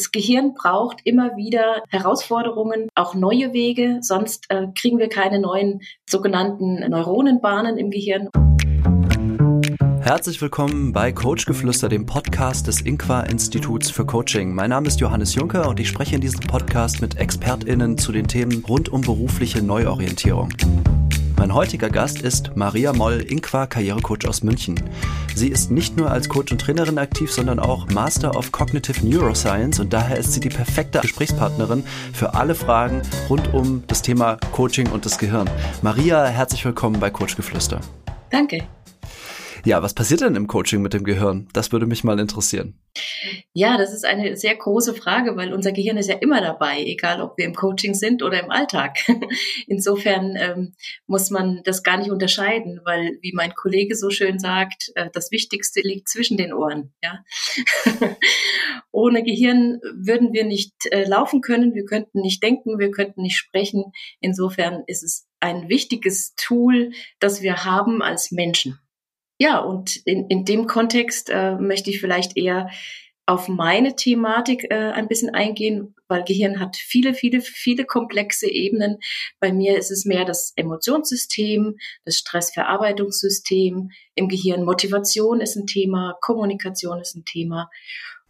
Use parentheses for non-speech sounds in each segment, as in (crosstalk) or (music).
das Gehirn braucht immer wieder Herausforderungen, auch neue Wege, sonst äh, kriegen wir keine neuen sogenannten Neuronenbahnen im Gehirn. Herzlich willkommen bei Coachgeflüster, dem Podcast des Inqua Instituts für Coaching. Mein Name ist Johannes Juncker und ich spreche in diesem Podcast mit ExpertInnen zu den Themen rund um berufliche Neuorientierung. Mein heutiger Gast ist Maria Moll, Inqua Karrierecoach aus München. Sie ist nicht nur als Coach und Trainerin aktiv, sondern auch Master of Cognitive Neuroscience und daher ist sie die perfekte Gesprächspartnerin für alle Fragen rund um das Thema Coaching und das Gehirn. Maria, herzlich willkommen bei Coachgeflüster. Danke. Ja, was passiert denn im Coaching mit dem Gehirn? Das würde mich mal interessieren. Ja, das ist eine sehr große Frage, weil unser Gehirn ist ja immer dabei, egal ob wir im Coaching sind oder im Alltag. (laughs) Insofern ähm, muss man das gar nicht unterscheiden, weil, wie mein Kollege so schön sagt, äh, das Wichtigste liegt zwischen den Ohren. Ja? (laughs) Ohne Gehirn würden wir nicht äh, laufen können, wir könnten nicht denken, wir könnten nicht sprechen. Insofern ist es ein wichtiges Tool, das wir haben als Menschen. Ja, und in, in dem Kontext äh, möchte ich vielleicht eher auf meine Thematik äh, ein bisschen eingehen, weil Gehirn hat viele, viele, viele komplexe Ebenen. Bei mir ist es mehr das Emotionssystem, das Stressverarbeitungssystem im Gehirn. Motivation ist ein Thema, Kommunikation ist ein Thema.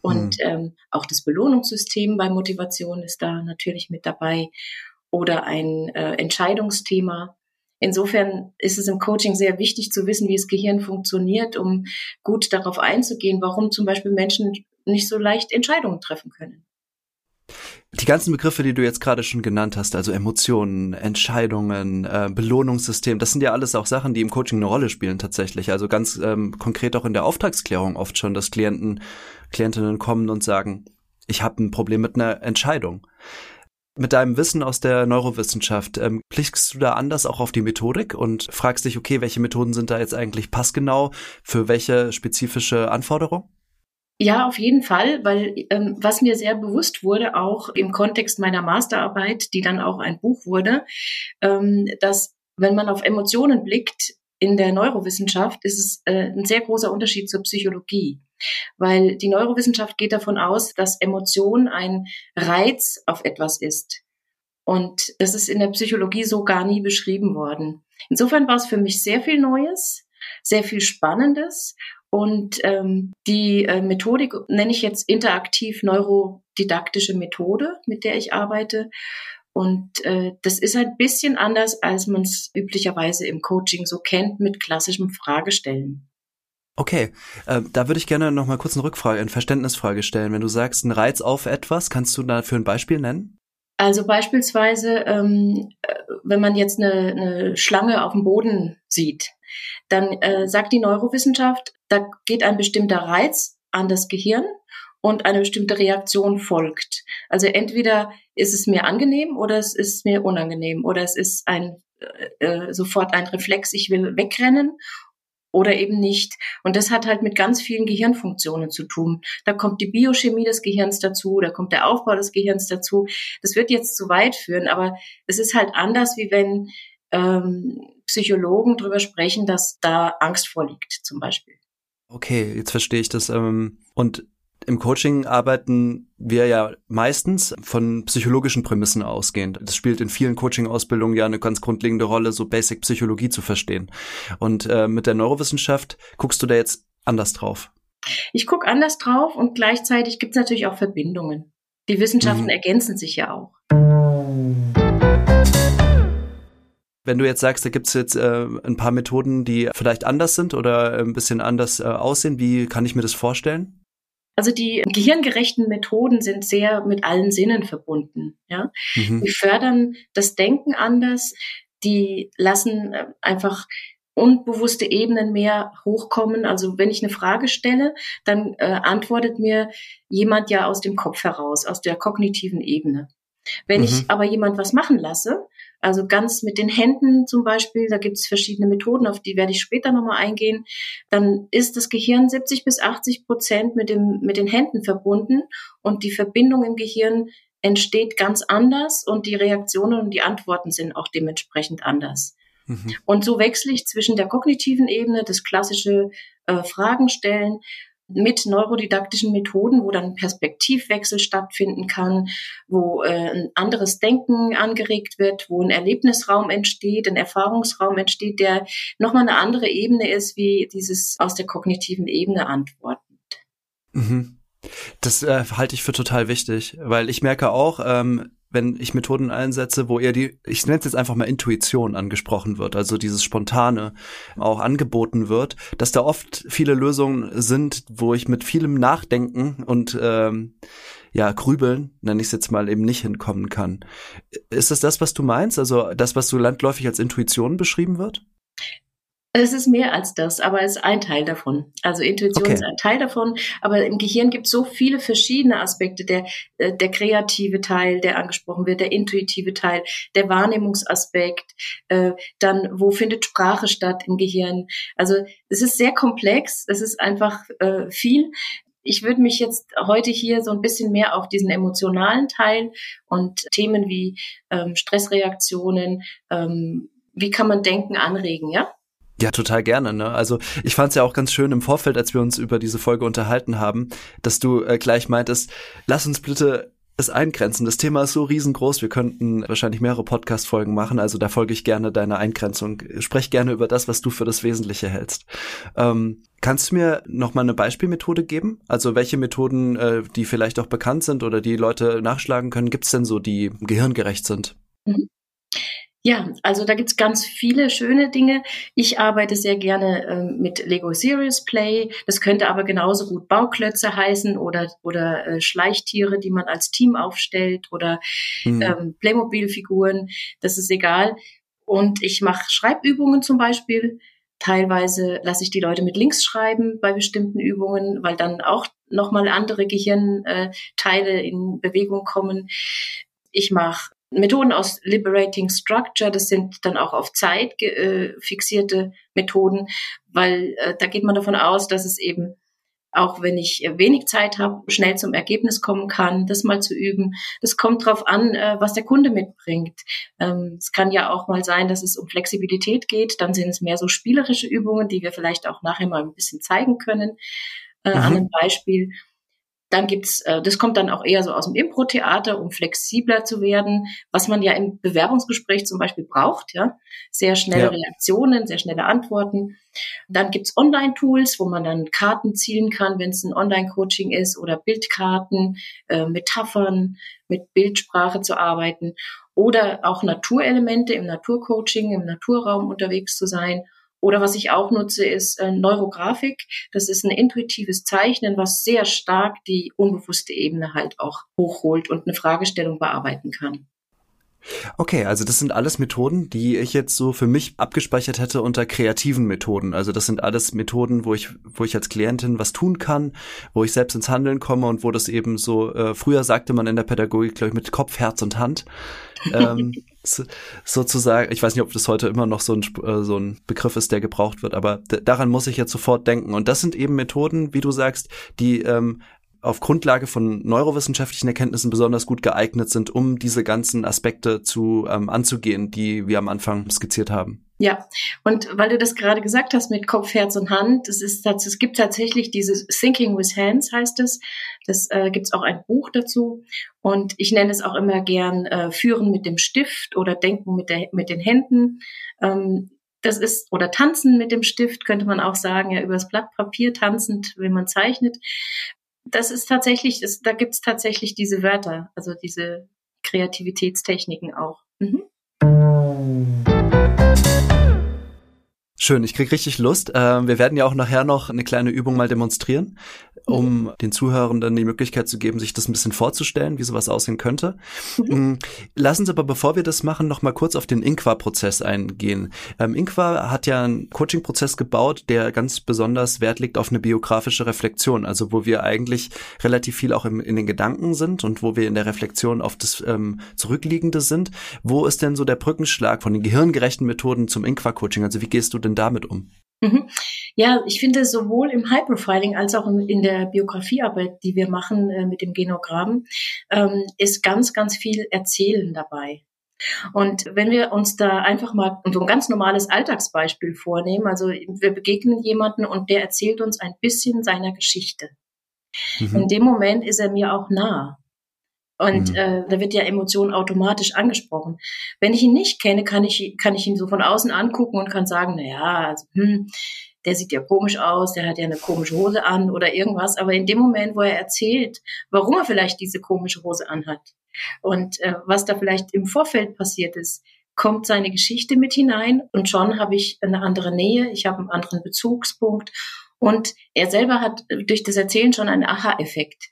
Und mhm. ähm, auch das Belohnungssystem bei Motivation ist da natürlich mit dabei. Oder ein äh, Entscheidungsthema. Insofern ist es im Coaching sehr wichtig zu wissen, wie das Gehirn funktioniert, um gut darauf einzugehen, warum zum Beispiel Menschen nicht so leicht Entscheidungen treffen können. Die ganzen Begriffe, die du jetzt gerade schon genannt hast, also Emotionen, Entscheidungen, äh, Belohnungssystem, das sind ja alles auch Sachen, die im Coaching eine Rolle spielen tatsächlich. Also ganz ähm, konkret auch in der Auftragsklärung oft schon, dass Klienten, Klientinnen kommen und sagen, ich habe ein Problem mit einer Entscheidung. Mit deinem Wissen aus der Neurowissenschaft, ähm, blickst du da anders auch auf die Methodik und fragst dich, okay, welche Methoden sind da jetzt eigentlich passgenau für welche spezifische Anforderung? Ja, auf jeden Fall, weil ähm, was mir sehr bewusst wurde, auch im Kontext meiner Masterarbeit, die dann auch ein Buch wurde, ähm, dass wenn man auf Emotionen blickt in der Neurowissenschaft, ist es äh, ein sehr großer Unterschied zur Psychologie. Weil die Neurowissenschaft geht davon aus, dass Emotion ein Reiz auf etwas ist. Und das ist in der Psychologie so gar nie beschrieben worden. Insofern war es für mich sehr viel Neues, sehr viel Spannendes. Und ähm, die äh, Methodik nenne ich jetzt interaktiv neurodidaktische Methode, mit der ich arbeite. Und äh, das ist ein bisschen anders, als man es üblicherweise im Coaching so kennt mit klassischem Fragestellen. Okay, äh, da würde ich gerne noch mal kurz eine Rückfrage, eine Verständnisfrage stellen. Wenn du sagst, ein Reiz auf etwas, kannst du dafür ein Beispiel nennen? Also beispielsweise, ähm, äh, wenn man jetzt eine, eine Schlange auf dem Boden sieht, dann äh, sagt die Neurowissenschaft, da geht ein bestimmter Reiz an das Gehirn und eine bestimmte Reaktion folgt. Also entweder ist es mir angenehm oder es ist mir unangenehm oder es ist ein äh, äh sofort ein Reflex, ich will wegrennen oder eben nicht. Und das hat halt mit ganz vielen Gehirnfunktionen zu tun. Da kommt die Biochemie des Gehirns dazu, da kommt der Aufbau des Gehirns dazu. Das wird jetzt zu weit führen, aber es ist halt anders, wie wenn ähm, Psychologen darüber sprechen, dass da Angst vorliegt, zum Beispiel. Okay, jetzt verstehe ich das. Ähm, und im Coaching arbeiten wir ja meistens von psychologischen Prämissen ausgehend. Das spielt in vielen Coaching-Ausbildungen ja eine ganz grundlegende Rolle, so Basic Psychologie zu verstehen. Und äh, mit der Neurowissenschaft guckst du da jetzt anders drauf? Ich gucke anders drauf und gleichzeitig gibt es natürlich auch Verbindungen. Die Wissenschaften mhm. ergänzen sich ja auch. Wenn du jetzt sagst, da gibt's jetzt äh, ein paar Methoden, die vielleicht anders sind oder ein bisschen anders äh, aussehen, wie kann ich mir das vorstellen? Also die gehirngerechten Methoden sind sehr mit allen Sinnen verbunden. Ja? Mhm. Die fördern das Denken anders, die lassen äh, einfach unbewusste Ebenen mehr hochkommen. Also wenn ich eine Frage stelle, dann äh, antwortet mir jemand ja aus dem Kopf heraus, aus der kognitiven Ebene. Wenn mhm. ich aber jemand was machen lasse, also ganz mit den Händen zum Beispiel, da gibt es verschiedene Methoden, auf die werde ich später nochmal eingehen. Dann ist das Gehirn 70 bis 80 Prozent mit, dem, mit den Händen verbunden und die Verbindung im Gehirn entsteht ganz anders und die Reaktionen und die Antworten sind auch dementsprechend anders. Mhm. Und so wechsle ich zwischen der kognitiven Ebene, das klassische äh, Fragen stellen, mit neurodidaktischen Methoden, wo dann Perspektivwechsel stattfinden kann, wo äh, ein anderes Denken angeregt wird, wo ein Erlebnisraum entsteht, ein Erfahrungsraum entsteht, der nochmal eine andere Ebene ist, wie dieses aus der kognitiven Ebene antwortend. Mhm. Das äh, halte ich für total wichtig, weil ich merke auch, ähm, wenn ich Methoden einsetze, wo eher die, ich nenne es jetzt einfach mal Intuition angesprochen wird, also dieses Spontane auch angeboten wird, dass da oft viele Lösungen sind, wo ich mit vielem Nachdenken und ähm, ja, Grübeln, nenne ich es jetzt mal, eben nicht hinkommen kann. Ist das das, was du meinst? Also das, was so landläufig als Intuition beschrieben wird? Es ist mehr als das, aber es ist ein Teil davon. Also Intuition okay. ist ein Teil davon, aber im Gehirn gibt es so viele verschiedene Aspekte. Der, äh, der kreative Teil, der angesprochen wird, der intuitive Teil, der Wahrnehmungsaspekt, äh, dann wo findet Sprache statt im Gehirn. Also es ist sehr komplex, es ist einfach äh, viel. Ich würde mich jetzt heute hier so ein bisschen mehr auf diesen emotionalen Teil und Themen wie ähm, Stressreaktionen, ähm, wie kann man Denken anregen, ja? Ja, total gerne. Ne? Also ich fand es ja auch ganz schön im Vorfeld, als wir uns über diese Folge unterhalten haben, dass du äh, gleich meintest, lass uns bitte es eingrenzen. Das Thema ist so riesengroß, wir könnten wahrscheinlich mehrere Podcast-Folgen machen, also da folge ich gerne deiner Eingrenzung. Sprech gerne über das, was du für das Wesentliche hältst. Ähm, kannst du mir noch mal eine Beispielmethode geben? Also welche Methoden, äh, die vielleicht auch bekannt sind oder die Leute nachschlagen können, gibt's denn so, die gehirngerecht sind? Mhm. Ja, also da gibt's ganz viele schöne Dinge. Ich arbeite sehr gerne ähm, mit Lego Serious Play. Das könnte aber genauso gut Bauklötze heißen oder, oder äh, Schleichtiere, die man als Team aufstellt oder mhm. ähm, Playmobil-Figuren. Das ist egal. Und ich mache Schreibübungen zum Beispiel. Teilweise lasse ich die Leute mit links schreiben bei bestimmten Übungen, weil dann auch nochmal andere Gehirnteile in Bewegung kommen. Ich mache Methoden aus Liberating Structure, das sind dann auch auf Zeit äh, fixierte Methoden, weil äh, da geht man davon aus, dass es eben auch wenn ich wenig Zeit habe, schnell zum Ergebnis kommen kann, das mal zu üben. Das kommt drauf an, äh, was der Kunde mitbringt. Ähm, es kann ja auch mal sein, dass es um Flexibilität geht. Dann sind es mehr so spielerische Übungen, die wir vielleicht auch nachher mal ein bisschen zeigen können. Äh, mhm. An einem Beispiel. Dann gibt's, äh, das kommt dann auch eher so aus dem Impro-Theater, um flexibler zu werden, was man ja im Bewerbungsgespräch zum Beispiel braucht, ja. Sehr schnelle ja. Reaktionen, sehr schnelle Antworten. Dann gibt's Online-Tools, wo man dann Karten zielen kann, wenn es ein Online-Coaching ist, oder Bildkarten, äh, Metaphern, mit Bildsprache zu arbeiten. Oder auch Naturelemente im Naturcoaching, im Naturraum unterwegs zu sein oder was ich auch nutze, ist äh, Neurografik. Das ist ein intuitives Zeichnen, was sehr stark die unbewusste Ebene halt auch hochholt und eine Fragestellung bearbeiten kann. Okay, also das sind alles Methoden, die ich jetzt so für mich abgespeichert hätte unter kreativen Methoden. Also das sind alles Methoden, wo ich, wo ich als Klientin was tun kann, wo ich selbst ins Handeln komme und wo das eben so, äh, früher sagte man in der Pädagogik, glaube ich, mit Kopf, Herz und Hand. (laughs) ähm, sozusagen, ich weiß nicht, ob das heute immer noch so ein, äh, so ein Begriff ist, der gebraucht wird, aber daran muss ich jetzt sofort denken. Und das sind eben Methoden, wie du sagst, die ähm, auf Grundlage von neurowissenschaftlichen Erkenntnissen besonders gut geeignet sind, um diese ganzen Aspekte zu ähm, anzugehen, die wir am Anfang skizziert haben. Ja, und weil du das gerade gesagt hast mit Kopf, Herz und Hand, das ist, es gibt tatsächlich dieses Thinking with Hands heißt es. Das äh, gibt es auch ein Buch dazu. Und ich nenne es auch immer gern äh, Führen mit dem Stift oder Denken mit, der, mit den Händen. Ähm, das ist, oder tanzen mit dem Stift, könnte man auch sagen, ja, übers Blatt Papier tanzend, wenn man zeichnet das ist tatsächlich, ist, da gibt's tatsächlich diese Wörter, also diese Kreativitätstechniken auch. Mhm. Schön, ich krieg richtig Lust. Ähm, wir werden ja auch nachher noch eine kleine Übung mal demonstrieren, um den Zuhörenden die Möglichkeit zu geben, sich das ein bisschen vorzustellen, wie sowas aussehen könnte. Mhm. Mm, lassen Sie aber, bevor wir das machen, noch mal kurz auf den Inqua-Prozess eingehen. Ähm, Inqua hat ja einen Coaching-Prozess gebaut, der ganz besonders Wert legt auf eine biografische Reflexion, also wo wir eigentlich relativ viel auch im, in den Gedanken sind und wo wir in der Reflexion auf das ähm, Zurückliegende sind. Wo ist denn so der Brückenschlag von den gehirngerechten Methoden zum Inqua-Coaching? Also wie gehst du denn damit um? Mhm. Ja, ich finde sowohl im High Profiling als auch in der Biografiearbeit, die wir machen äh, mit dem Genogramm, ähm, ist ganz, ganz viel Erzählen dabei. Und wenn wir uns da einfach mal so ein ganz normales Alltagsbeispiel vornehmen, also wir begegnen jemanden und der erzählt uns ein bisschen seiner Geschichte. Mhm. In dem Moment ist er mir auch nah. Und mhm. äh, da wird ja Emotion automatisch angesprochen. Wenn ich ihn nicht kenne, kann ich, kann ich ihn so von außen angucken und kann sagen, na ja, also, hm, der sieht ja komisch aus, der hat ja eine komische Hose an oder irgendwas. Aber in dem Moment, wo er erzählt, warum er vielleicht diese komische Hose anhat und äh, was da vielleicht im Vorfeld passiert ist, kommt seine Geschichte mit hinein und schon habe ich eine andere Nähe, ich habe einen anderen Bezugspunkt und er selber hat durch das Erzählen schon einen Aha-Effekt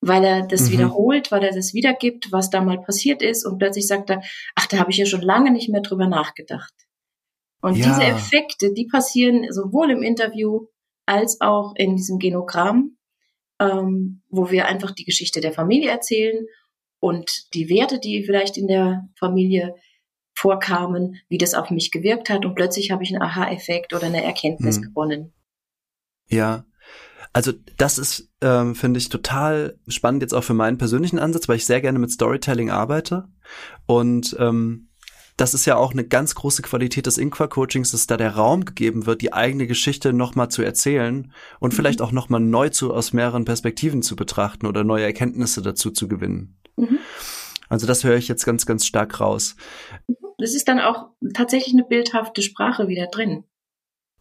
weil er das mhm. wiederholt, weil er das wiedergibt, was da mal passiert ist und plötzlich sagt er, ach, da habe ich ja schon lange nicht mehr drüber nachgedacht. Und ja. diese Effekte, die passieren sowohl im Interview als auch in diesem Genogramm, ähm, wo wir einfach die Geschichte der Familie erzählen und die Werte, die vielleicht in der Familie vorkamen, wie das auf mich gewirkt hat und plötzlich habe ich einen Aha-Effekt oder eine Erkenntnis mhm. gewonnen. Ja, also das ist, ähm, finde ich, total spannend jetzt auch für meinen persönlichen Ansatz, weil ich sehr gerne mit Storytelling arbeite. Und ähm, das ist ja auch eine ganz große Qualität des Inqua-Coachings, dass da der Raum gegeben wird, die eigene Geschichte nochmal zu erzählen und mhm. vielleicht auch nochmal neu zu aus mehreren Perspektiven zu betrachten oder neue Erkenntnisse dazu zu gewinnen. Mhm. Also das höre ich jetzt ganz, ganz stark raus. Das ist dann auch tatsächlich eine bildhafte Sprache wieder drin.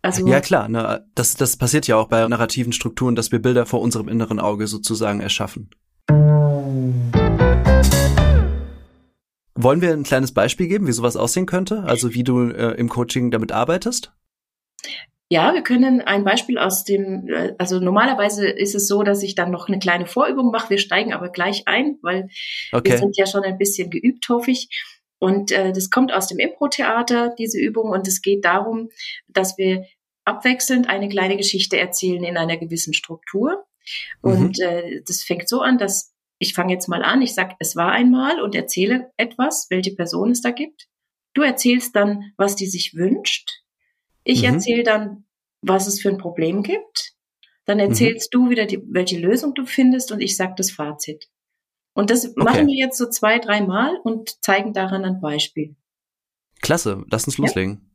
Also ja klar, ne, das, das passiert ja auch bei narrativen Strukturen, dass wir Bilder vor unserem inneren Auge sozusagen erschaffen. Wollen wir ein kleines Beispiel geben, wie sowas aussehen könnte? Also wie du äh, im Coaching damit arbeitest? Ja, wir können ein Beispiel aus dem, äh, also normalerweise ist es so, dass ich dann noch eine kleine Vorübung mache. Wir steigen aber gleich ein, weil okay. wir sind ja schon ein bisschen geübt, hoffe ich. Und äh, das kommt aus dem Impro-Theater, diese Übung. Und es geht darum, dass wir abwechselnd eine kleine Geschichte erzählen in einer gewissen Struktur. Mhm. Und äh, das fängt so an, dass ich fange jetzt mal an, ich sage, es war einmal und erzähle etwas, welche Person es da gibt. Du erzählst dann, was die sich wünscht. Ich mhm. erzähle dann, was es für ein Problem gibt. Dann mhm. erzählst mhm. du wieder, die, welche Lösung du findest und ich sage das Fazit. Und das okay. machen wir jetzt so zwei, dreimal und zeigen daran ein Beispiel. Klasse, lass uns loslegen. Ja.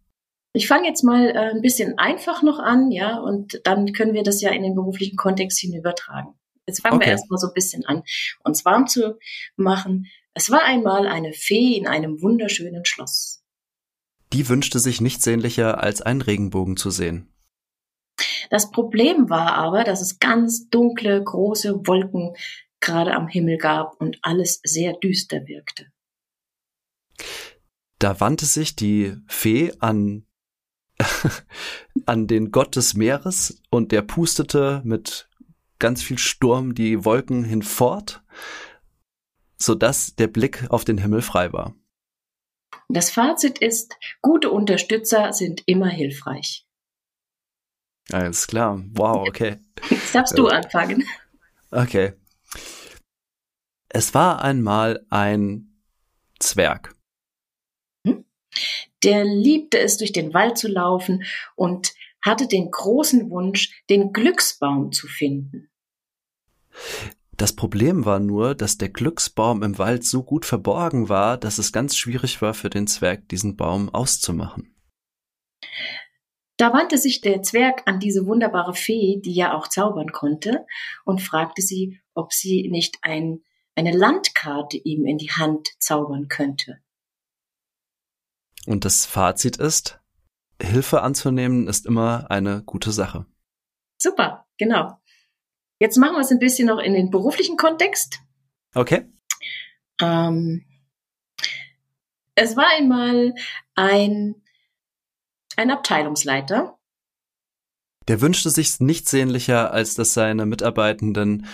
Ich fange jetzt mal äh, ein bisschen einfach noch an, ja, und dann können wir das ja in den beruflichen Kontext hinübertragen. Jetzt fangen okay. wir erstmal so ein bisschen an, uns warm zu machen. Es war einmal eine Fee in einem wunderschönen Schloss. Die wünschte sich nichts sehnlicher, als einen Regenbogen zu sehen. Das Problem war aber, dass es ganz dunkle, große Wolken gerade am Himmel gab und alles sehr düster wirkte. Da wandte sich die Fee an, (laughs) an den Gott des Meeres und der pustete mit ganz viel Sturm die Wolken hinfort, sodass der Blick auf den Himmel frei war. Das Fazit ist, gute Unterstützer sind immer hilfreich. Alles klar. Wow, okay. Jetzt darfst du anfangen. Okay. Es war einmal ein Zwerg. Hm? Der liebte es, durch den Wald zu laufen und hatte den großen Wunsch, den Glücksbaum zu finden. Das Problem war nur, dass der Glücksbaum im Wald so gut verborgen war, dass es ganz schwierig war für den Zwerg, diesen Baum auszumachen. Da wandte sich der Zwerg an diese wunderbare Fee, die ja auch zaubern konnte, und fragte sie, ob sie nicht ein eine Landkarte ihm in die Hand zaubern könnte. Und das Fazit ist, Hilfe anzunehmen ist immer eine gute Sache. Super, genau. Jetzt machen wir es ein bisschen noch in den beruflichen Kontext. Okay. Ähm, es war einmal ein, ein Abteilungsleiter. Der wünschte sich nichts sehnlicher, als dass seine Mitarbeitenden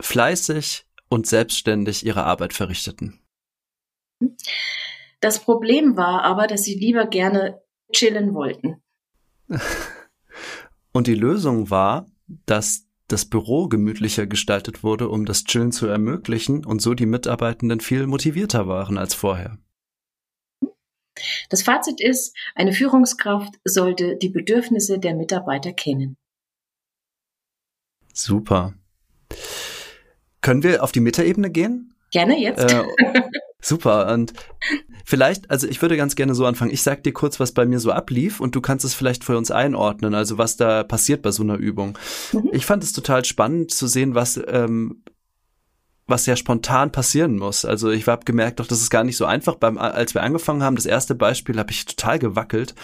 fleißig und selbstständig ihre Arbeit verrichteten. Das Problem war aber, dass sie lieber gerne chillen wollten. (laughs) Und die Lösung war, dass das Büro gemütlicher gestaltet wurde, um das Chillen zu ermöglichen und so die Mitarbeitenden viel motivierter waren als vorher. Das Fazit ist, eine Führungskraft sollte die Bedürfnisse der Mitarbeiter kennen. Super. Können wir auf die Metaebene gehen? Gerne jetzt. Äh, (laughs) Super. Und vielleicht, also ich würde ganz gerne so anfangen. Ich sag dir kurz, was bei mir so ablief und du kannst es vielleicht für uns einordnen, also was da passiert bei so einer Übung. Mhm. Ich fand es total spannend zu sehen, was ähm, was ja spontan passieren muss. Also ich habe gemerkt, doch, das ist gar nicht so einfach. Beim, als wir angefangen haben, das erste Beispiel, habe ich total gewackelt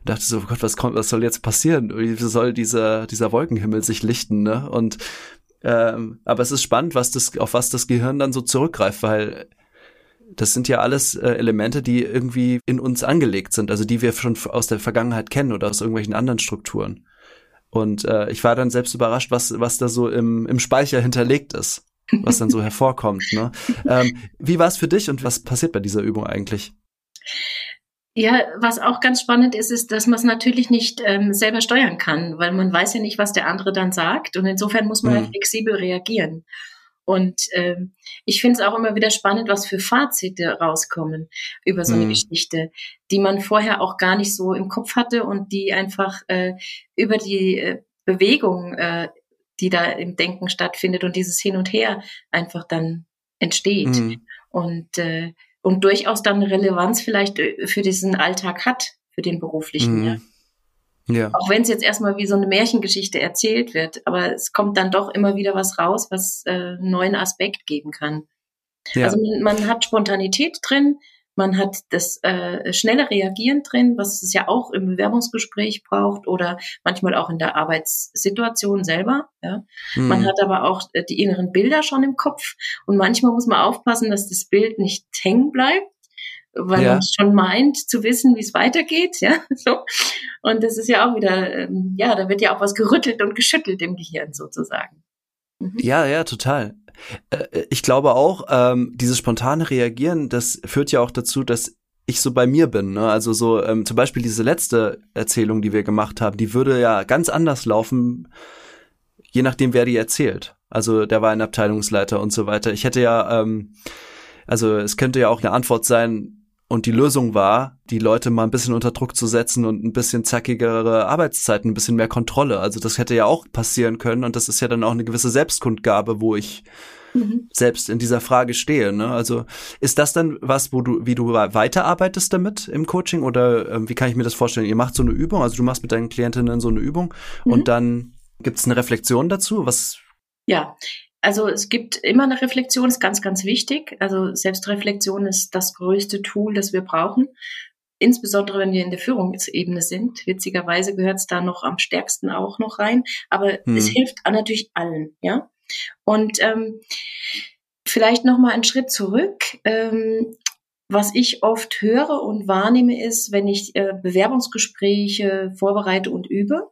und dachte so, oh Gott, was kommt, was soll jetzt passieren? Wie soll dieser dieser Wolkenhimmel sich lichten? Ne? Und ähm, aber es ist spannend, was das, auf was das Gehirn dann so zurückgreift, weil das sind ja alles äh, Elemente, die irgendwie in uns angelegt sind, also die wir schon aus der Vergangenheit kennen oder aus irgendwelchen anderen Strukturen. Und äh, ich war dann selbst überrascht, was, was da so im, im Speicher hinterlegt ist, was dann so (laughs) hervorkommt. Ne? Ähm, wie war es für dich und was passiert bei dieser Übung eigentlich? Ja, was auch ganz spannend ist, ist, dass man es natürlich nicht ähm, selber steuern kann, weil man weiß ja nicht, was der andere dann sagt. Und insofern muss man mhm. flexibel reagieren. Und ähm, ich finde es auch immer wieder spannend, was für Fazite rauskommen über so eine mhm. Geschichte, die man vorher auch gar nicht so im Kopf hatte und die einfach äh, über die äh, Bewegung, äh, die da im Denken stattfindet und dieses Hin und Her einfach dann entsteht. Mhm. Und, äh, und durchaus dann Relevanz vielleicht äh, für diesen Alltag hat, für den beruflichen. Mhm. Ja. Ja. Auch wenn es jetzt erstmal wie so eine Märchengeschichte erzählt wird, aber es kommt dann doch immer wieder was raus, was äh, einen neuen Aspekt geben kann. Ja. Also man, man, hat Spontanität drin, man hat das äh, schnelle Reagieren drin, was es ja auch im Bewerbungsgespräch braucht oder manchmal auch in der Arbeitssituation selber. Ja. Mhm. Man hat aber auch äh, die inneren Bilder schon im Kopf und manchmal muss man aufpassen, dass das Bild nicht hängen bleibt, weil ja. man schon meint zu wissen, wie es weitergeht, ja, (laughs) so. Und das ist ja auch wieder, ähm, ja, da wird ja auch was gerüttelt und geschüttelt im Gehirn sozusagen. Mhm. Ja, ja, total. Äh, ich glaube auch, ähm, dieses spontane Reagieren, das führt ja auch dazu, dass ich so bei mir bin. Ne? Also so ähm, zum Beispiel diese letzte Erzählung, die wir gemacht haben, die würde ja ganz anders laufen, je nachdem, wer die erzählt. Also der war ein Abteilungsleiter und so weiter. Ich hätte ja, ähm, also es könnte ja auch eine Antwort sein, und die Lösung war, die Leute mal ein bisschen unter Druck zu setzen und ein bisschen zackigere Arbeitszeiten, ein bisschen mehr Kontrolle. Also das hätte ja auch passieren können und das ist ja dann auch eine gewisse Selbstkundgabe, wo ich mhm. selbst in dieser Frage stehe. Ne? Also ist das dann was, wo du, wie du weiterarbeitest damit im Coaching oder äh, wie kann ich mir das vorstellen? Ihr macht so eine Übung, also du machst mit deinen Klientinnen so eine Übung mhm. und dann gibt es eine Reflexion dazu? Was? Ja, also es gibt immer eine Reflexion, ist ganz, ganz wichtig. Also Selbstreflexion ist das größte Tool, das wir brauchen. Insbesondere wenn wir in der Führungsebene sind. Witzigerweise gehört es da noch am stärksten auch noch rein. Aber hm. es hilft natürlich allen, ja. Und ähm, vielleicht noch mal einen Schritt zurück. Ähm, was ich oft höre und wahrnehme ist, wenn ich äh, Bewerbungsgespräche vorbereite und übe,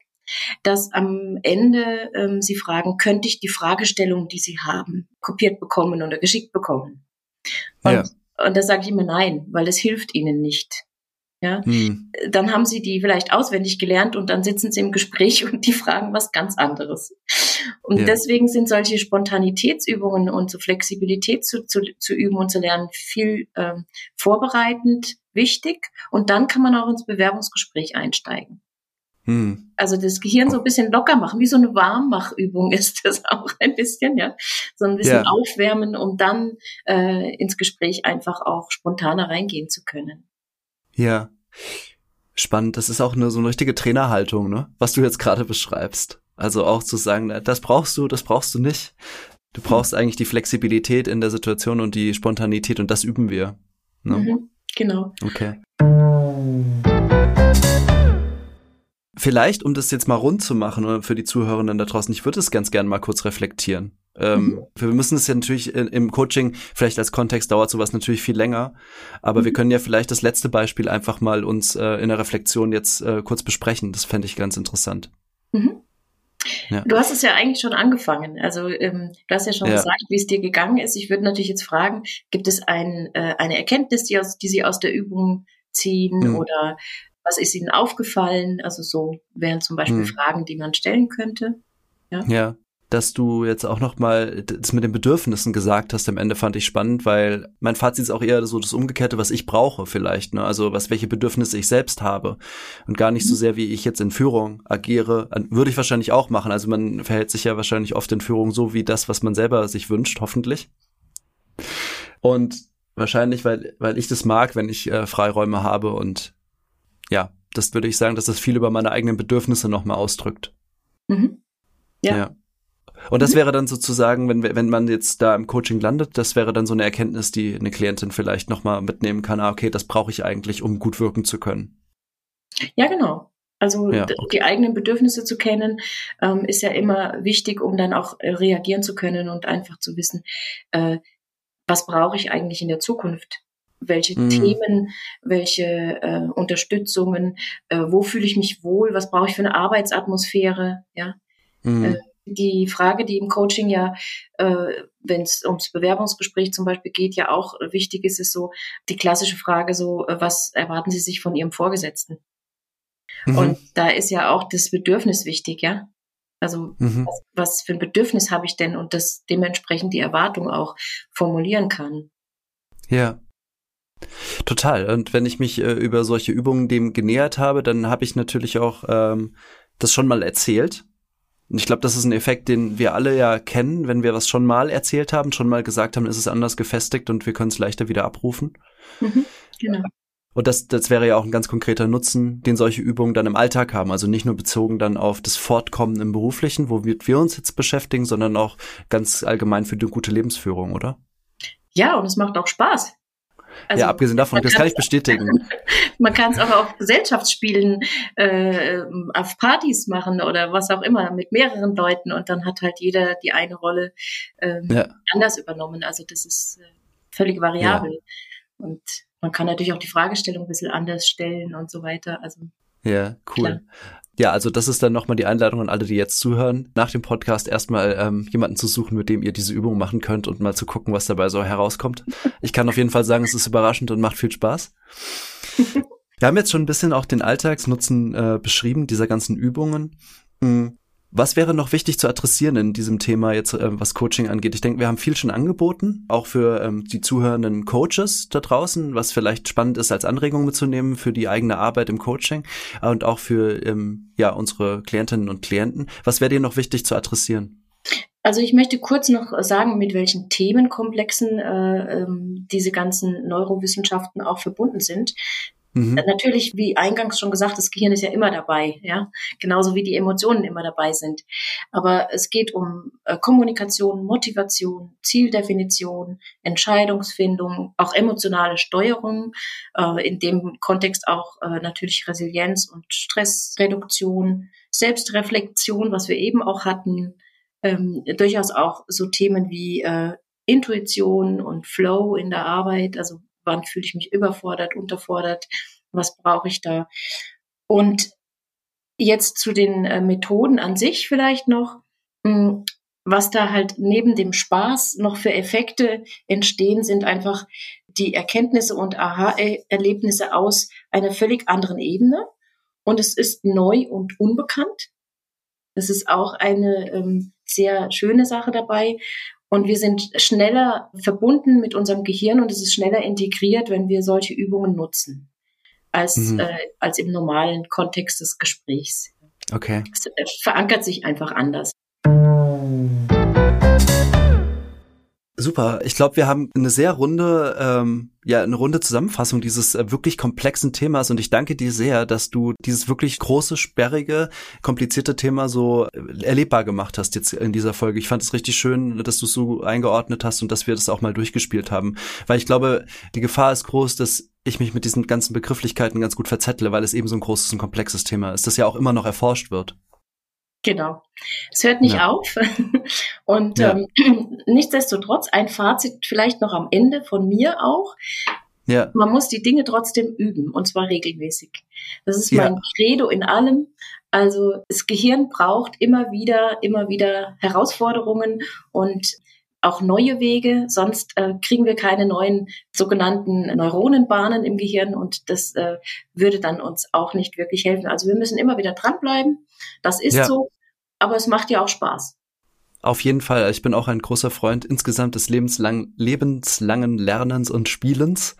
dass am Ende ähm, Sie fragen, könnte ich die Fragestellung, die Sie haben, kopiert bekommen oder geschickt bekommen? Und, ja. und da sage ich immer nein, weil es hilft Ihnen nicht. Ja, hm. dann haben sie die vielleicht auswendig gelernt und dann sitzen sie im Gespräch (laughs) und die fragen was ganz anderes. Und ja. deswegen sind solche Spontanitätsübungen und so Flexibilität zu, zu, zu üben und zu lernen viel ähm, vorbereitend wichtig. Und dann kann man auch ins Bewerbungsgespräch einsteigen. Hm. Also das Gehirn so ein bisschen locker machen, wie so eine Warmmachübung (laughs) ist das auch ein bisschen, ja. So ein bisschen ja. aufwärmen, um dann äh, ins Gespräch einfach auch spontaner reingehen zu können. Ja. Spannend. Das ist auch eine, so eine richtige Trainerhaltung, ne? Was du jetzt gerade beschreibst. Also auch zu sagen, das brauchst du, das brauchst du nicht. Du brauchst eigentlich die Flexibilität in der Situation und die Spontanität und das üben wir. Ne? Mhm, genau. Okay. Vielleicht, um das jetzt mal rund zu machen oder für die Zuhörenden da draußen, ich würde es ganz gerne mal kurz reflektieren. Ähm, mhm. Wir müssen es ja natürlich im Coaching, vielleicht als Kontext dauert sowas natürlich viel länger, aber mhm. wir können ja vielleicht das letzte Beispiel einfach mal uns äh, in der Reflexion jetzt äh, kurz besprechen. Das fände ich ganz interessant. Mhm. Ja. Du hast es ja eigentlich schon angefangen. Also ähm, du hast ja schon ja. gesagt, wie es dir gegangen ist. Ich würde natürlich jetzt fragen, gibt es ein, äh, eine Erkenntnis, die, aus, die Sie aus der Übung ziehen mhm. oder was ist Ihnen aufgefallen? Also so wären zum Beispiel hm. Fragen, die man stellen könnte. Ja. ja. Dass du jetzt auch noch mal das mit den Bedürfnissen gesagt hast, am Ende fand ich spannend, weil mein Fazit ist auch eher so das Umgekehrte, was ich brauche vielleicht, ne? Also was welche Bedürfnisse ich selbst habe und gar nicht mhm. so sehr, wie ich jetzt in Führung agiere, würde ich wahrscheinlich auch machen. Also man verhält sich ja wahrscheinlich oft in Führung so wie das, was man selber sich wünscht, hoffentlich. Und Wahrscheinlich, weil, weil ich das mag, wenn ich äh, Freiräume habe und ja, das würde ich sagen, dass das viel über meine eigenen Bedürfnisse nochmal ausdrückt. Mhm. Ja. ja. Und das mhm. wäre dann sozusagen, wenn, wenn man jetzt da im Coaching landet, das wäre dann so eine Erkenntnis, die eine Klientin vielleicht nochmal mitnehmen kann, ah, okay, das brauche ich eigentlich, um gut wirken zu können. Ja, genau. Also ja, okay. die eigenen Bedürfnisse zu kennen, ähm, ist ja immer wichtig, um dann auch äh, reagieren zu können und einfach zu wissen, äh, was brauche ich eigentlich in der Zukunft? Welche mhm. Themen, welche äh, Unterstützungen, äh, wo fühle ich mich wohl, was brauche ich für eine Arbeitsatmosphäre, ja. Mhm. Äh, die Frage, die im Coaching ja, äh, wenn es ums Bewerbungsgespräch zum Beispiel geht, ja auch wichtig ist, ist so die klassische Frage so, äh, was erwarten Sie sich von Ihrem Vorgesetzten? Mhm. Und da ist ja auch das Bedürfnis wichtig, ja. Also mhm. was, was, für ein Bedürfnis habe ich denn und das dementsprechend die Erwartung auch formulieren kann. Ja. Total. Und wenn ich mich äh, über solche Übungen dem genähert habe, dann habe ich natürlich auch ähm, das schon mal erzählt. Und ich glaube, das ist ein Effekt, den wir alle ja kennen, wenn wir was schon mal erzählt haben, schon mal gesagt haben, ist es anders gefestigt und wir können es leichter wieder abrufen. Mhm, genau. Und das, das wäre ja auch ein ganz konkreter Nutzen, den solche Übungen dann im Alltag haben. Also nicht nur bezogen dann auf das Fortkommen im Beruflichen, womit wir uns jetzt beschäftigen, sondern auch ganz allgemein für die gute Lebensführung, oder? Ja, und es macht auch Spaß. Also, ja, abgesehen davon, das kann ich bestätigen. (laughs) man kann es auch auf Gesellschaftsspielen, äh, auf Partys machen oder was auch immer, mit mehreren Leuten und dann hat halt jeder die eine Rolle ähm, ja. anders übernommen. Also das ist äh, völlig variabel. Ja. Und man kann natürlich auch die Fragestellung ein bisschen anders stellen und so weiter. Also ja, cool. Klar. Ja, also das ist dann nochmal die Einladung an alle, die jetzt zuhören, nach dem Podcast erstmal ähm, jemanden zu suchen, mit dem ihr diese Übung machen könnt und mal zu gucken, was dabei so herauskommt. (laughs) Ich kann auf jeden Fall sagen, es ist überraschend und macht viel Spaß. (laughs) Wir haben jetzt schon ein bisschen auch den Alltagsnutzen äh, beschrieben, dieser ganzen Übungen. Hm. Was wäre noch wichtig zu adressieren in diesem Thema jetzt, äh, was Coaching angeht? Ich denke, wir haben viel schon angeboten, auch für ähm, die zuhörenden Coaches da draußen, was vielleicht spannend ist, als Anregung mitzunehmen für die eigene Arbeit im Coaching und auch für ähm, ja unsere Klientinnen und Klienten. Was wäre dir noch wichtig zu adressieren? Also ich möchte kurz noch sagen, mit welchen Themenkomplexen äh, ähm, diese ganzen Neurowissenschaften auch verbunden sind. Mhm. Natürlich, wie eingangs schon gesagt, das Gehirn ist ja immer dabei, ja, genauso wie die Emotionen immer dabei sind. Aber es geht um äh, Kommunikation, Motivation, Zieldefinition, Entscheidungsfindung, auch emotionale Steuerung, äh, in dem Kontext auch äh, natürlich Resilienz und Stressreduktion, Selbstreflexion, was wir eben auch hatten, ähm, durchaus auch so Themen wie äh, Intuition und Flow in der Arbeit, also wann fühle ich mich überfordert, unterfordert, was brauche ich da. Und jetzt zu den äh, Methoden an sich vielleicht noch, hm, was da halt neben dem Spaß noch für Effekte entstehen, sind einfach die Erkenntnisse und Aha-Erlebnisse aus einer völlig anderen Ebene. Und es ist neu und unbekannt. Das ist auch eine ähm, sehr schöne Sache dabei. Und wir sind schneller verbunden mit unserem Gehirn und es ist schneller integriert, wenn wir solche Übungen nutzen, als, mhm. äh, als im normalen Kontext des Gesprächs. Okay. Es äh, verankert sich einfach anders. Super. Ich glaube, wir haben eine sehr runde, ähm, ja, eine runde Zusammenfassung dieses äh, wirklich komplexen Themas und ich danke dir sehr, dass du dieses wirklich große, sperrige, komplizierte Thema so äh, erlebbar gemacht hast jetzt in dieser Folge. Ich fand es richtig schön, dass du es so eingeordnet hast und dass wir das auch mal durchgespielt haben, weil ich glaube, die Gefahr ist groß, dass ich mich mit diesen ganzen Begrifflichkeiten ganz gut verzettle, weil es eben so ein großes und komplexes Thema ist, das ja auch immer noch erforscht wird. Genau. Es hört nicht ja. auf. (laughs) Und ja. ähm, (clears throat) nichtsdestotrotz ein Fazit vielleicht noch am Ende von mir auch. Ja. Man muss die Dinge trotzdem üben und zwar regelmäßig. Das ist mein ja. Credo in allem. Also das Gehirn braucht immer wieder, immer wieder Herausforderungen und auch neue Wege, sonst äh, kriegen wir keine neuen sogenannten Neuronenbahnen im Gehirn und das äh, würde dann uns auch nicht wirklich helfen. Also wir müssen immer wieder dranbleiben, das ist ja. so, aber es macht ja auch Spaß. Auf jeden Fall. Ich bin auch ein großer Freund insgesamt des lebenslang lebenslangen Lernens und Spielens.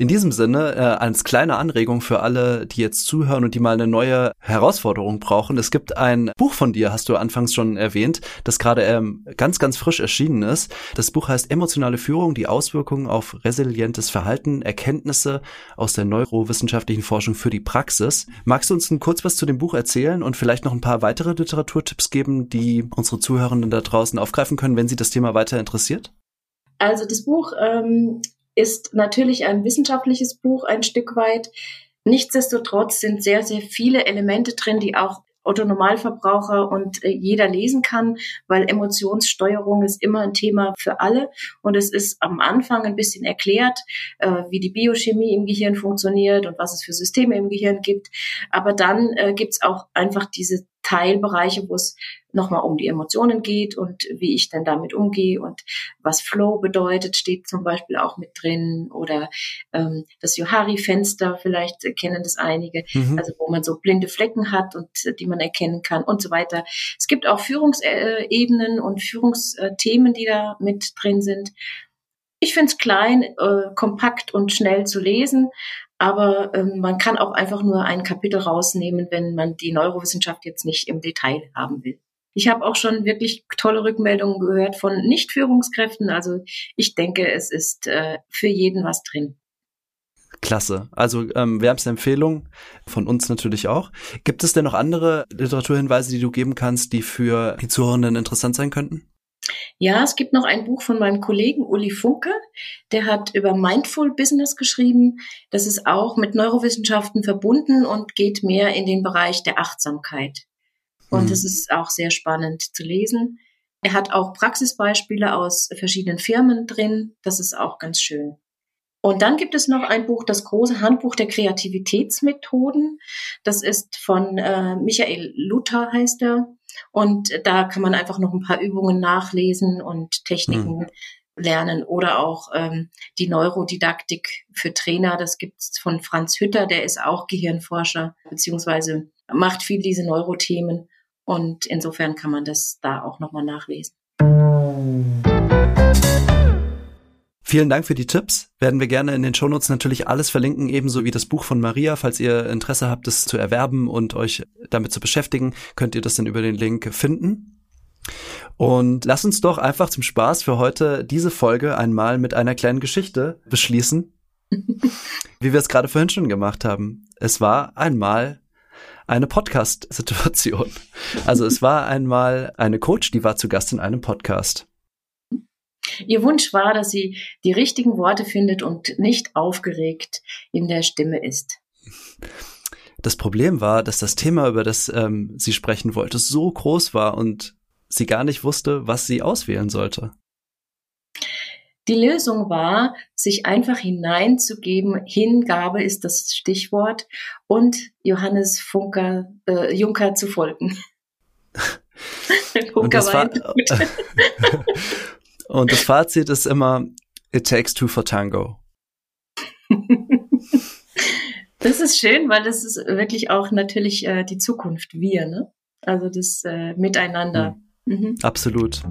In diesem Sinne, äh, als kleine Anregung für alle, die jetzt zuhören und die mal eine neue Herausforderung brauchen. Es gibt ein Buch von dir, hast du anfangs schon erwähnt, das gerade ähm, ganz, ganz frisch erschienen ist. Das Buch heißt Emotionale Führung, die Auswirkungen auf resilientes Verhalten, Erkenntnisse aus der neurowissenschaftlichen Forschung für die Praxis. Magst du uns kurz was zu dem Buch erzählen und vielleicht noch ein paar weitere Literaturtipps geben, die unsere Zuhörenden da draußen aufgreifen können, wenn sie das Thema weiter interessiert? Also das Buch ähm, ist natürlich ein wissenschaftliches Buch ein Stück weit. Nichtsdestotrotz sind sehr, sehr viele Elemente drin, die auch Otto Normalverbraucher und äh, jeder lesen kann, weil Emotionssteuerung ist immer ein Thema für alle und es ist am Anfang ein bisschen erklärt, äh, wie die Biochemie im Gehirn funktioniert und was es für Systeme im Gehirn gibt. Aber dann äh, gibt es auch einfach diese Teilbereiche, wo es nochmal um die Emotionen geht und wie ich denn damit umgehe und was Flow bedeutet, steht zum Beispiel auch mit drin oder ähm, das Johari-Fenster, vielleicht kennen das einige, mhm. also wo man so blinde Flecken hat und die man erkennen kann und so weiter. Es gibt auch Führungsebenen und Führungsthemen, die da mit drin sind. Ich finde es klein, äh, kompakt und schnell zu lesen, aber ähm, man kann auch einfach nur ein Kapitel rausnehmen, wenn man die Neurowissenschaft jetzt nicht im Detail haben will. Ich habe auch schon wirklich tolle Rückmeldungen gehört von Nicht-Führungskräften. Also ich denke, es ist äh, für jeden was drin. Klasse. Also ähm, wärmste Empfehlung von uns natürlich auch. Gibt es denn noch andere Literaturhinweise, die du geben kannst, die für die Zuhörenden interessant sein könnten? Ja, es gibt noch ein Buch von meinem Kollegen Uli Funke, der hat über Mindful Business geschrieben. Das ist auch mit Neurowissenschaften verbunden und geht mehr in den Bereich der Achtsamkeit. Und mhm. es ist auch sehr spannend zu lesen. Er hat auch Praxisbeispiele aus verschiedenen Firmen drin. Das ist auch ganz schön. Und dann gibt es noch ein Buch, das große Handbuch der Kreativitätsmethoden. Das ist von äh, Michael Luther, heißt er. Und da kann man einfach noch ein paar Übungen nachlesen und Techniken mhm. lernen oder auch ähm, die Neurodidaktik für Trainer. Das gibt's von Franz Hütter, der ist auch Gehirnforscher, beziehungsweise macht viel diese Neurothemen. Und insofern kann man das da auch nochmal nachlesen. Vielen Dank für die Tipps. Werden wir gerne in den Shownotes natürlich alles verlinken, ebenso wie das Buch von Maria. Falls ihr Interesse habt, das zu erwerben und euch damit zu beschäftigen, könnt ihr das dann über den Link finden. Und lasst uns doch einfach zum Spaß für heute diese Folge einmal mit einer kleinen Geschichte beschließen. (laughs) wie wir es gerade vorhin schon gemacht haben. Es war einmal eine Podcast-Situation. Also es war einmal eine Coach, die war zu Gast in einem Podcast. Ihr Wunsch war, dass sie die richtigen Worte findet und nicht aufgeregt in der Stimme ist. Das Problem war, dass das Thema, über das ähm, sie sprechen wollte, so groß war und sie gar nicht wusste, was sie auswählen sollte. Die Lösung war, sich einfach hineinzugeben. Hingabe ist das Stichwort und Johannes Funker, äh, Juncker zu folgen. (laughs) und, das war, (laughs) Und das Fazit ist immer, it takes two for tango. das ist schön, weil das ist wirklich auch natürlich äh, die Zukunft, wir, ne? Also das äh, Miteinander. Mhm. Mhm. Absolut.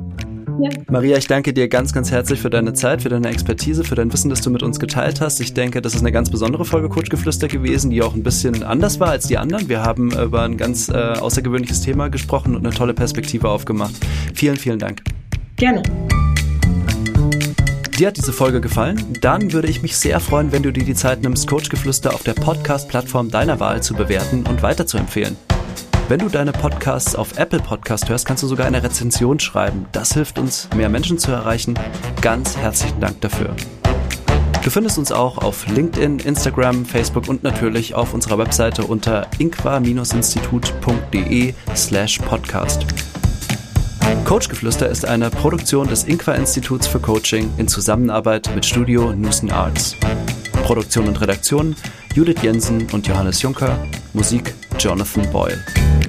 Ja. Maria, ich danke dir ganz, ganz herzlich für deine Zeit, für deine Expertise, für dein Wissen, das du mit uns geteilt hast. Ich denke, das ist eine ganz besondere Folge Coachgeflüster gewesen, die auch ein bisschen anders war als die anderen. Wir haben über ein ganz äh, außergewöhnliches Thema gesprochen und eine tolle Perspektive aufgemacht. Vielen, vielen Dank. Gerne. Dir hat diese Folge gefallen? Dann würde ich mich sehr freuen, wenn du dir die Zeit nimmst, Coachgeflüster auf der Podcast-Plattform deiner Wahl zu bewerten und weiterzuempfehlen. Wenn du deine Podcasts auf Apple Podcast hörst, kannst du sogar eine Rezension schreiben. Das hilft uns, mehr Menschen zu erreichen. Ganz herzlichen Dank dafür. Du findest uns auch auf LinkedIn, Instagram, Facebook und natürlich auf unserer Webseite unter inqua-institut.de slash podcast. Coachgeflüster ist eine Produktion des Inqua-Instituts für Coaching in Zusammenarbeit mit Studio Nusen Arts. Produktion und Redaktion Judith Jensen und Johannes Juncker, Musik Jonathan Boyle.